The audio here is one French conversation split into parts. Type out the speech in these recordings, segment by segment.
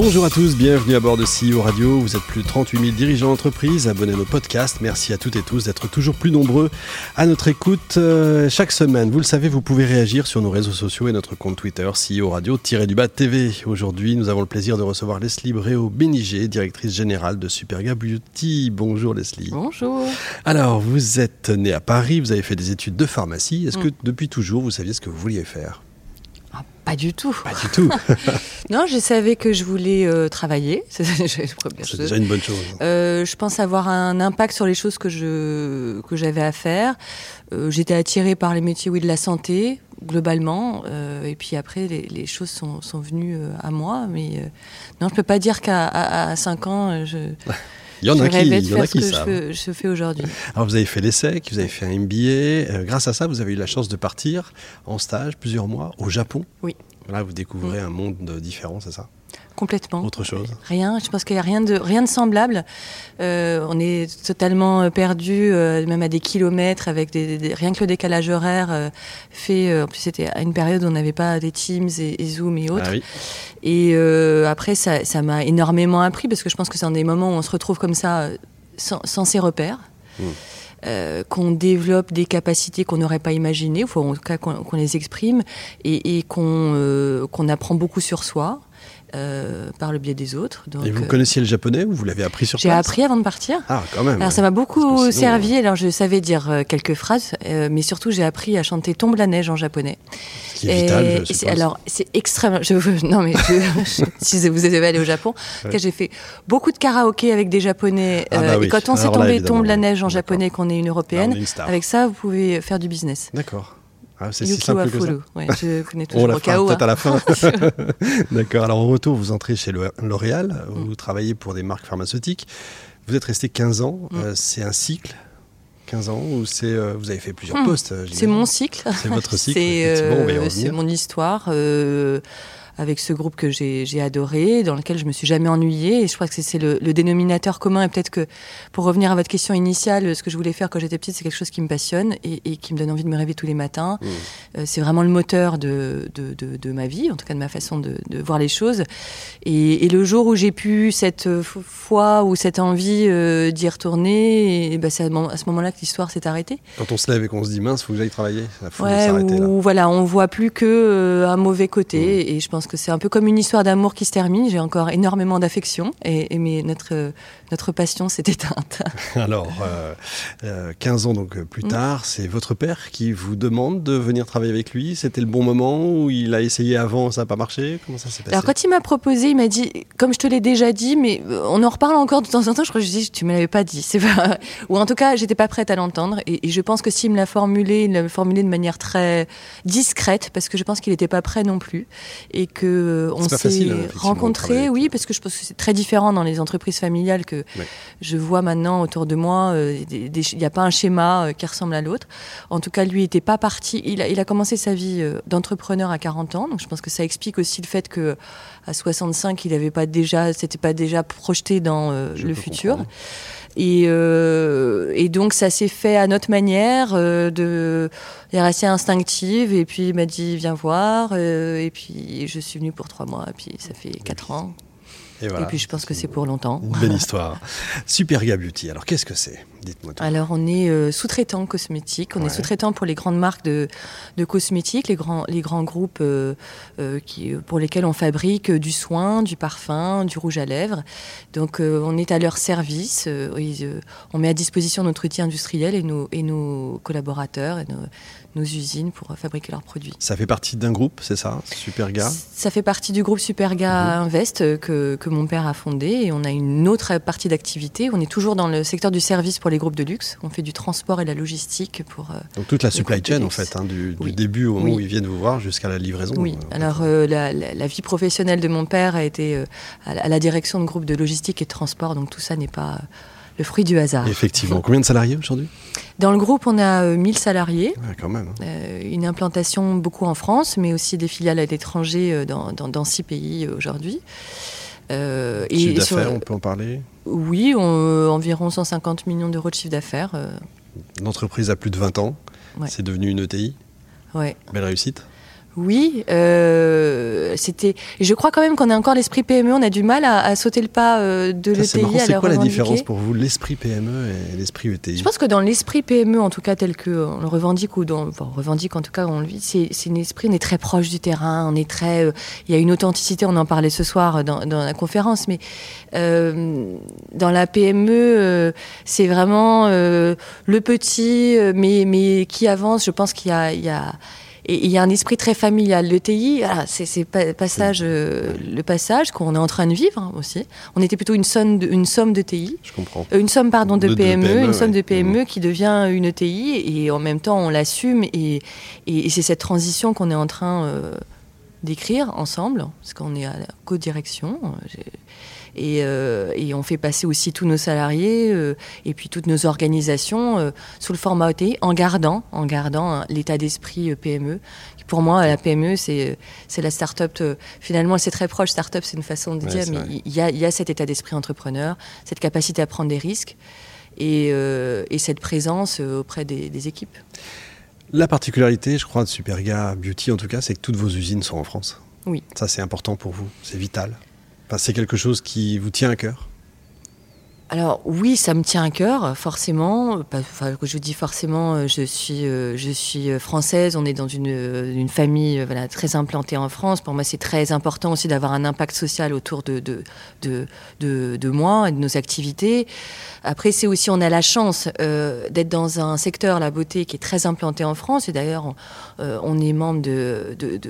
Bonjour à tous, bienvenue à bord de CEO Radio. Vous êtes plus de 38 000 dirigeants d'entreprise, abonnez à nos podcasts. Merci à toutes et tous d'être toujours plus nombreux à notre écoute euh, chaque semaine. Vous le savez, vous pouvez réagir sur nos réseaux sociaux et notre compte Twitter CEO Radio-du-bas TV. Aujourd'hui, nous avons le plaisir de recevoir Leslie Bréau Bénigé, directrice générale de Superga Beauty. Bonjour Leslie. Bonjour. Alors, vous êtes née à Paris, vous avez fait des études de pharmacie. Est-ce que depuis toujours, vous saviez ce que vous vouliez faire? Pas du tout. Pas du tout. non, je savais que je voulais euh, travailler. C'est déjà une bonne chose. Euh, je pense avoir un impact sur les choses que je que j'avais à faire. Euh, j'étais attirée par les métiers oui de la santé globalement. et puis après, les, choses sont, sont, venues à moi. Mais non, je peux pas dire qu'à 5 ans, je Il y en a qui, il y en a qui savent. Je, je, fais aujourd'hui. Alors vous avez fait l'essai, vous avez fait un MBA. Euh, grâce à ça, vous avez eu la chance de partir en stage plusieurs mois au Japon. Oui. Là, vous découvrez un monde différent, c'est ça? Complètement. Autre chose? Rien. Je pense qu'il n'y a rien de, rien de semblable. Euh, on est totalement perdu, euh, même à des kilomètres, avec des, rien que le décalage horaire euh, fait. En plus, c'était à une période où on n'avait pas des Teams et, Zoom et autres. Ah oui. Et euh, après, ça, ça m'a énormément appris parce que je pense que c'est un des moments où on se retrouve comme ça, sans, sans ses repères. Mmh. Euh, qu'on développe des capacités qu'on n'aurait pas imaginées, ou en tout cas qu'on les exprime, et, et qu'on euh, qu'on apprend beaucoup sur soi. Euh, par le biais des autres. Donc, et vous connaissiez le japonais ou vous l'avez appris sur J'ai place appris avant de partir. Ah, quand même. Alors ça m'a beaucoup sinon, servi. Alors je savais dire euh, quelques phrases, euh, mais surtout j'ai appris à chanter Tombe la neige en japonais. Ce qui est vital, Et- je et c'est- suppose. alors c'est extrêmement. Je, non mais je- si vous êtes allé au Japon, j'ai fait beaucoup de karaoké avec des japonais. Ah bah euh, oui. Et quand on s'est tombé Tombe la neige en japonais, qu'on est une Là, européenne, est une avec ça vous pouvez faire du business. D'accord. Ah, c'est si simple que ça. Ouais, je connais On toujours la au fera peut-être hein. à la fin. D'accord. Alors, au retour, vous entrez chez L'Oréal. Mm. Vous travaillez pour des marques pharmaceutiques. Vous êtes resté 15 ans. Mm. Euh, c'est un cycle 15 ans ou c'est euh, vous avez fait plusieurs Hmm. postes euh, C'est mon cycle. C'est votre cycle, C'est on euh, mon histoire avec ce groupe que j'ai adoré, dans lequel je me suis jamais ennuyée. Et je crois que c'est- le, le dénominateur commun. Et peut-être que pour revenir à votre question initiale, ce que je voulais faire quand j'étais petite, c'est quelque chose qui me passionne et, et qui me donne envie de me réveiller tous les matins. Mm. Euh, c'est vraiment le moteur de, de, de, de ma vie, en tout cas de ma façon de, voir les choses. Et, et le jour où j'ai pu cette euh, foi ou cette envie euh, d'y retourner, et ben c'est à, ce moment-là que l'histoire s'est arrêtée. Quand on se lève et qu'on se dit mince, faut que j'aille travailler. Il faut Ouais, s'arrêter là. ou voilà, on voit plus que euh, un mauvais côté, et je pense que c'est un peu comme une histoire d'amour qui se termine. J'ai encore énormément d'affection, et, et mais notre euh, notre passion s'est éteinte. Alors, euh, euh, 15 ans donc euh, plus Mm. tard, c'est votre père qui vous demande de venir travailler avec lui. C'était le bon moment ou il a essayé avant, ça n'a pas marché? Comment ça s'est passé? Alors quand il m'a proposé, il m'a dit, comme je te l'ai déjà dit, mais euh, on en reparle encore de temps en temps. Je crois que je dis, tu me l'avais pas dit, c'est pas, ou en tout cas, j'étais pas prête à l'entendre. Et, et je pense que s'il me l'a formulé, il l'a formulé de manière très discrète, parce que je pense qu'il n'était pas prêt non plus, et que euh, on hein, s'est travailler rencontrés. Oui, parce que je pense que c'est très différent dans les entreprises familiales que Ouais. je vois maintenant autour de moi. euh, Il n'y a pas un schéma euh, qui ressemble à l'autre. En tout cas, lui n'était pas parti. Il a, il a commencé sa vie d'entrepreneur à 40 ans, donc je pense que ça explique aussi le fait que à 65, il n'avait pas déjà, c'était pas déjà projeté dans le futur. comprendre. Et, euh, et donc ça s'est fait à notre manière, euh, de, est resté instinctive. Et puis il m'a dit viens voir. euh, et puis je suis venue pour trois mois. Et puis ça fait quatre ans. Et, voilà. Et puis je pense que c'est pour longtemps. Une belle histoire. Superga Beauty. Alors qu'est-ce que c'est? Dites-moi tout. Alors, on est euh, sous-traitant cosmétique. On Ouais. est sous-traitant pour les grandes marques de, de cosmétiques, les grands, les grands groupes euh, euh, qui, pour lesquels on fabrique du soin, du parfum, du rouge à lèvres. Donc, on est à leur service. on met à disposition notre outil industriel et nos, et nos collaborateurs et nos, nos usines pour fabriquer leurs produits. Ça fait partie d'un groupe, c'est ça? Superga Ça fait partie du groupe Superga Invest euh, que, que mon père a fondé et on a une autre partie d'activité. On est toujours dans le secteur du service pour les groupes de luxe. On fait du transport et la logistique pour. euh, Donc toute la supply de chain en fait, hein, du, début au moment Oui. où ils viennent vous voir jusqu'à la livraison. oui. Euh, Alors euh, la, la- la vie professionnelle de mon père a été euh, à, la, direction de groupes de logistique et de transport. Donc tout ça n'est pas le fruit du hasard. Effectivement. Combien de salariés aujourd'hui? Dans le groupe, on a euh, 1000 salariés. Ouais, Quand même. hein. Euh, une implantation beaucoup en France, mais aussi des filiales à l'étranger euh, dans, dans, dans six pays aujourd'hui. Euh, chiffre d'affaires, on peut en parler Oui, environ 150 millions d'euros de chiffre d'affaires. L'entreprise a plus de 20 ans. C'est devenu une ETI. Ouais. Belle réussite? Oui, euh, c'était. Je crois quand même qu'on a encore l'esprit PME. On a du mal à, sauter le pas euh, de l'ETI. C'est quoi la différence pour vous, l'esprit PME et l'esprit ETI Je pense que dans l'esprit PME, en tout cas tel que on le revendique ou dans, on revendique en tout cas, on le vit, c'est, un esprit. On est très proche du terrain. On est très. Euh, il y a une authenticité. On en parlait ce soir dans, la conférence, mais dans la PME, c'est vraiment le petit, mais mais qui avance. Je pense qu'il y a, il y a et il y a un esprit très familial. L'ETI, c'est passage, euh, le passage qu'on est en train de vivre hein, aussi. On était plutôt une somme de, une somme d'ETI. Je comprends. Euh, une somme, pardon, de, PME, e, une somme de PME qui devient une ETI et en même temps on l'assume et, et, c'est cette transition qu'on est en train euh, d'écrire ensemble, parce qu'on est à la co-direction. Euh, et, on fait passer aussi tous nos salariés euh, et puis toutes nos organisations euh, sous le format OTI en gardant, en gardant hein, l'état d'esprit PME. Pour moi, la PME, c'est la start-up. finalement, c'est très proche. Start-up, c'est une façon de dire, mais il y, a, cet état d'esprit entrepreneur, cette capacité à prendre des risques et, cette présence auprès des, des équipes. La particularité, je crois, de Superga Beauty, en tout cas, c'est que toutes vos usines sont en France. Oui. Ça, c'est important pour vous, c'est vital c'est quelque chose qui vous tient à cœur alors oui, ça me tient à cœur, forcément. Enfin, je dis forcément, euh, je suis, euh, je suis euh, française. On est dans une, une famille voilà, très implantée en France. Pour moi, c'est très important aussi d'avoir un impact social autour de de, de, de, moi et de nos activités. Après, c'est aussi, on a la chance d'être dans un secteur, la beauté, qui est très implanté en France. Et d'ailleurs, on, est membre de, de,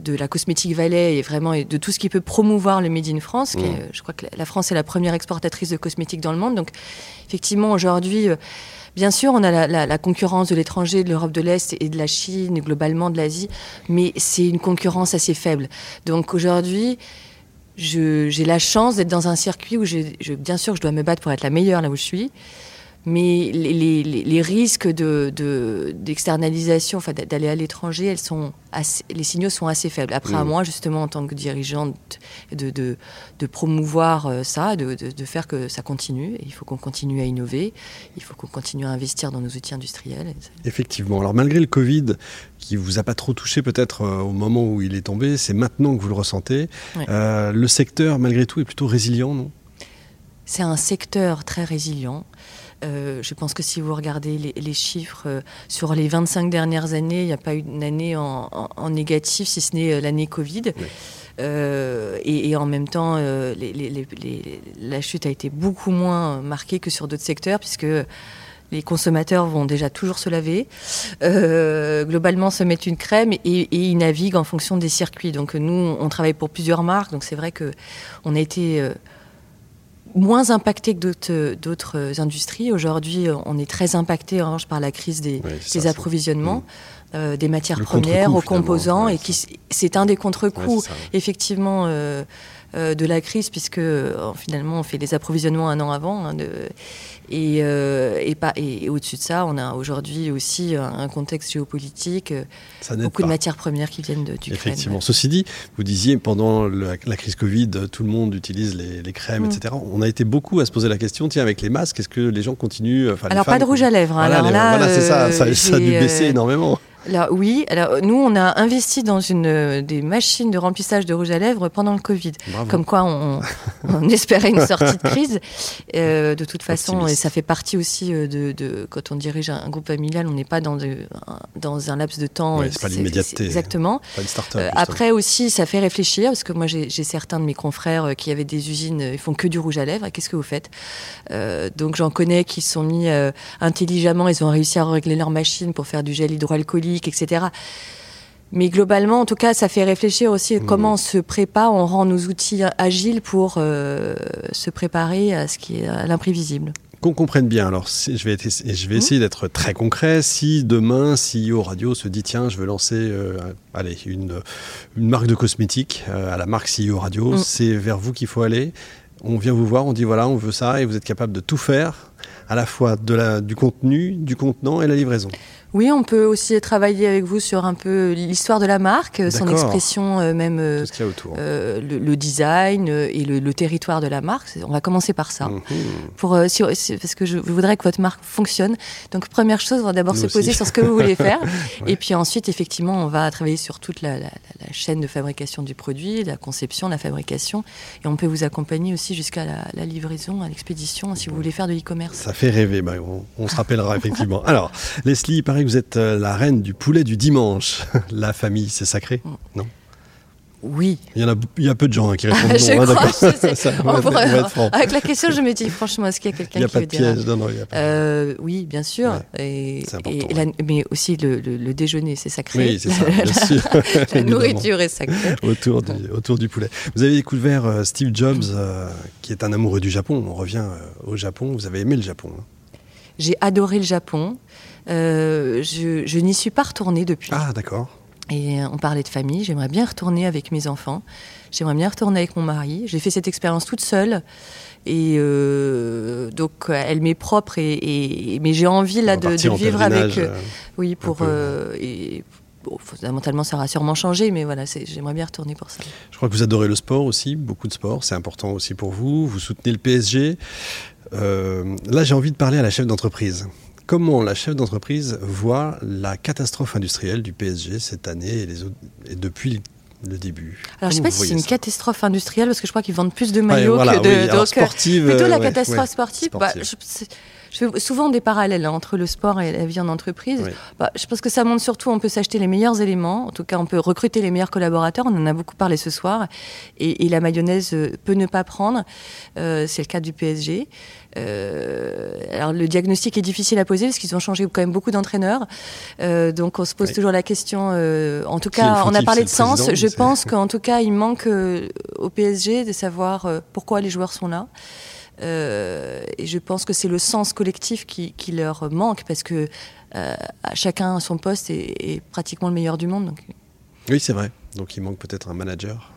de, la Cosmétique Valley et vraiment de tout ce qui peut promouvoir le Made in France. Mmh. je crois que la France est la première exportatrice de cosmétiques dans le monde. Donc, effectivement, aujourd'hui, euh, bien sûr, on a la, concurrence de l'étranger, de l'Europe de l'Est et de la Chine, globalement de l'Asie, mais c'est une concurrence assez faible. Donc, aujourd'hui, j'ai la chance d'être dans un circuit où, je, bien sûr, je dois me battre pour être la meilleure là où je suis mais les, risques d'externalisation, de, enfin, d'aller à l'étranger, elles sont les signaux sont assez faibles. Après, à moi, justement, en tant que dirigeante, de, de promouvoir euh, ça, de, faire que ça continue. il faut qu'on continue à innover, il faut qu'on continue à investir dans nos outils industriels. Effectivement. Alors, malgré le Covid, qui vous a pas trop touché peut-être euh, au moment où il est tombé, c'est maintenant que vous le ressentez. Euh, le secteur, malgré tout, est plutôt résilient, non? C'est un secteur très résilient. Euh, je pense que si vous regardez les, chiffres euh, sur les 25 dernières années, il n'y a pas eu une année en, négatif, si ce n'est euh, l'année Covid. et, en même temps, la chute a été beaucoup moins marquée que sur d'autres secteurs, puisque les consommateurs vont déjà toujours se laver, globalement se mettre une crème et, et, ils naviguent en fonction des circuits. Donc nous, on travaille pour plusieurs marques, donc c'est vrai que on a été moins impacté que d'autres industries. Aujourd'hui, on est très impacté par la crise des, approvisionnements. Mm. Euh, des matières premières aux composants et qui c'est un des contre-coups effectivement euh, de la crise puisque finalement on fait des approvisionnements un an avant hein, de, et, et, pas, et, au-dessus de ça on a aujourd'hui aussi un, contexte géopolitique beaucoup de matières premières qui viennent de, du Effectivement. Ceci dit, vous disiez pendant la, crise Covid, tout le monde utilise les, crèmes, mm. etc. On a été beaucoup à se poser la question, tiens, avec les masques, est-ce que les gens continuent Alors, pas de rouge à lèvres. Hein. alors là, c'est ça, ça, ça, a dû baisser énormément oui, alors nous on a investi dans une euh, des machines de remplissage de rouge à lèvres pendant le Covid. Comme quoi on, espérait une sortie de crise. Euh, de toute façon, et ça fait partie aussi euh, de, quand on dirige un, groupe familial, on n'est pas dans, de, dans un laps de temps. Ouais, c'est pas l'immédiateté. Exactement. Pas une start-up, après aussi, ça fait réfléchir parce que moi j'ai certains de mes confrères qui avaient des usines, ils font que du rouge à lèvres. Qu'est-ce que vous faites? Donc j'en connais qui se sont mis intelligemment, ils ont réussi à régler leur machine pour faire du gel hydroalcoolique etc. Mais globalement, en tout cas, ça fait réfléchir aussi mmh. comment on se prépare, on rend nos outils agiles pour euh, se préparer à ce qui est l'imprévisible. Qu'on comprenne bien, alors je vais, je vais mmh. essayer d'être très concret. Si demain, CEO Radio se dit tiens, je veux lancer euh, allez, une, une, marque de cosmétiques euh, à la marque CEO Radio, mmh. c'est vers vous qu'il faut aller. On vient vous voir, on dit voilà, on veut ça, et vous êtes capable de tout faire, à la fois de la, du contenu, du contenant et la livraison. Oui, on peut aussi travailler avec vous sur un peu l'histoire de la marque, son expression euh, même, euh, euh, le, design et le, territoire de la marque. On va commencer par ça, mhm. pour, parce que je voudrais que votre marque fonctionne. Donc première chose, on va d'abord se poser sur ce que vous voulez faire, et puis ensuite, effectivement, on va travailler sur toute la, chaîne de fabrication du produit, la conception, la fabrication, et on peut vous accompagner aussi jusqu'à la, livraison, à l'expédition, si vous voulez faire de l'e-commerce. Ça fait rêver, bah, on, se rappellera effectivement. Alors, Leslie, vous êtes euh, la reine du poulet du dimanche. La famille, c'est sacré mm. Non? Oui. Il y, en a, il y a peu de gens hein, qui répondent non. Hein, avec la question, je me dis, franchement, est-ce qu'il y a quelqu'un qui veut dire... Il n'y a pas de piège. Non, non, il y a pas euh, oui, bien sûr. et, mais aussi le, déjeuner, c'est sacré. Oui, c'est ça, bien sûr. la nourriture est sacrée. autour, du, autour du poulet. Vous avez découvert euh, Steve Jobs, qui est un amoureux du Japon. On revient au Japon. Vous avez aimé le Japon hein? J'ai adoré le Japon. Euh, je, n'y suis pas retournée depuis. Ah, d'accord. Et on parlait de famille. J'aimerais bien retourner avec mes enfants. J'aimerais bien retourner avec mon mari. J'ai fait cette expérience toute seule. Et euh, donc, elle m'est propre. Et, mais j'ai envie là de, vivre avec. Euh, oui, pour. et, fondamentalement, ça aura sûrement changé, mais voilà, j'aimerais bien retourner pour ça. Je crois que vous adorez le sport aussi, beaucoup de sport, c'est important aussi pour vous. Vous soutenez le PSG. là, j'ai envie de parler à la chef d'entreprise comment la chef d'entreprise voit la catastrophe industrielle du PSG cette année et, les autres, et depuis le début? Alors, je ne sais pas si c'est une catastrophe industrielle, parce que je crois qu'ils vendent plus de maillots que de. donc, sportive, plutôt la catastrophe sportive. Bah, je, fais souvent des parallèles hein, entre le sport et la vie en entreprise. Bah, je pense que ça montre surtout on peut s'acheter les meilleurs éléments. En tout cas, on peut recruter les meilleurs collaborateurs. On en a beaucoup parlé ce soir. Et, la mayonnaise euh, peut ne pas prendre. Euh, c'est le cas du PSG. Euh, alors le diagnostic est difficile à poser parce qu'ils ont changé quand même beaucoup d'entraîneurs. Euh, donc on se pose toujours la question. Euh, en tout cas, on a parlé de sens. Je pense qu'en tout cas, il manque au PSG de savoir pourquoi les joueurs sont là. Et je pense que c'est le sens collectif qui, leur manque parce que chacun à son poste est, pratiquement le meilleur du monde. Donc. Oui, c'est vrai. Donc il manque peut-être un manager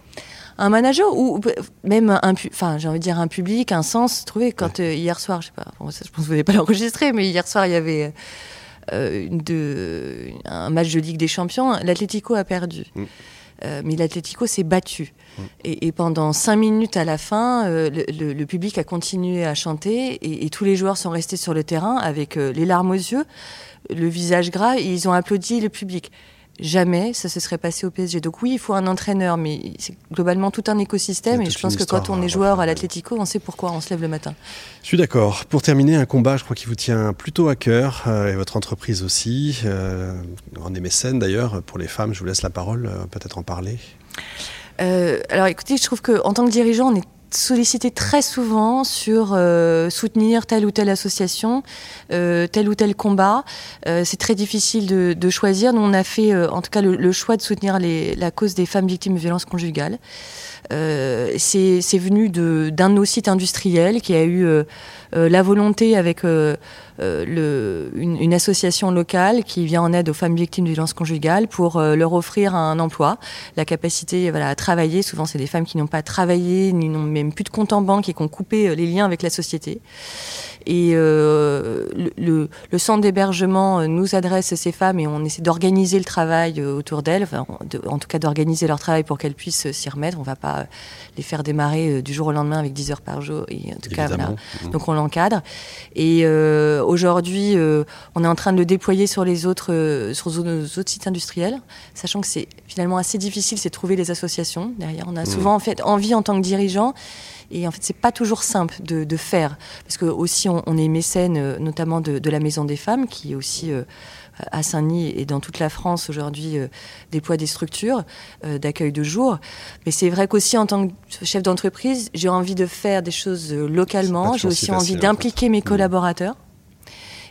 un manager ou même un, enfin j'ai envie de dire un public, un sens trouvé. Quand euh, hier soir, je sais pas, je pense que vous n'avez pas l'enregistrer, mais hier soir il y avait euh, de, un match de Ligue des Champions. L'Atlético a perdu. Mm. Euh, mais l'Atlético s'est battu. Mm. Et, pendant cinq minutes à la fin, le, public a continué à chanter et, et, tous les joueurs sont restés sur le terrain avec les larmes aux yeux, le visage gras, et ils ont applaudi le public jamais ça se serait passé au PSG. Donc oui, il faut un entraîneur, mais c'est globalement tout un écosystème. Et je pense que quand on est joueur à l'Atlético, on sait pourquoi on se lève le matin. Je suis d'accord. Pour terminer, un combat, je crois qui vous tient plutôt à cœur, euh, et votre entreprise aussi. Euh, on est mécène d'ailleurs. Pour les femmes, je vous laisse la parole, euh, peut-être en parler. alors écoutez, je trouve qu'en tant que dirigeant, on est sollicité très souvent sur euh, soutenir telle ou telle association, euh, tel ou tel combat. Euh, c'est très difficile de, choisir. Nous, on a fait en tout cas le, choix de soutenir la cause des femmes victimes de violences conjugales. c'est venu d'un de, nos sites industriels qui a eu la volonté avec le, une, association locale qui vient en aide aux femmes victimes de violences conjugales pour leur offrir un emploi, la capacité voilà, à travailler. Souvent, c'est des femmes qui n'ont pas travaillé, ni n'ont même plus de compte en banque et qui ont coupé les liens avec la société. Et euh, le, le, centre d'hébergement euh, nous adresse ces femmes et on essaie d'organiser le travail euh, autour d'elles, en tout cas d'organiser leur travail pour qu'elles puissent s'y remettre. On ne va pas les faire démarrer du jour au lendemain avec 10 heures par jour. Et en tout cas, voilà. Mmh. Donc on l'encadre. Et aujourd'hui, on est en train de le déployer sur les autres, sur nos autres sites industriels, sachant que c'est finalement assez difficile, c'est trouver les associations derrière. On a mmh. souvent en fait envie en tant que dirigeant et en fait, c'est pas toujours simple de, faire, parce que aussi on, est mécène, euh, notamment de, la Maison des Femmes, qui est aussi euh, à Saint-Denis et dans toute la France aujourd'hui euh, déploie des structures d'accueil de jour. Mais c'est vrai qu'aussi en tant que chef d'entreprise, j'ai envie de faire des choses localement. J'ai aussi envie d'impliquer mes mmh. collaborateurs.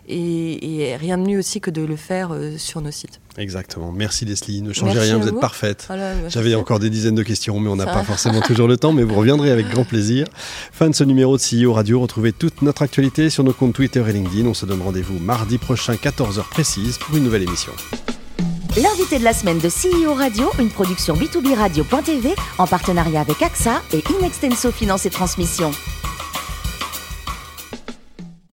Et, rien de mieux aussi que de le faire euh, sur nos sites. Exactement. Merci Leslie. Ne changez rien, vous, êtes parfaite. J'avais encore des dizaines de questions, mais on n'a pas forcément toujours le temps, mais vous reviendrez avec grand plaisir. Fin de ce numéro de CEO Radio. Retrouvez toute notre actualité sur nos comptes Twitter et LinkedIn. On se donne rendez-vous mardi prochain, 14h précise, pour une nouvelle émission. L'invité de la semaine de CEO Radio, une production B2B Radio.tv en partenariat avec AXA et Inextenso Finance et Transmission.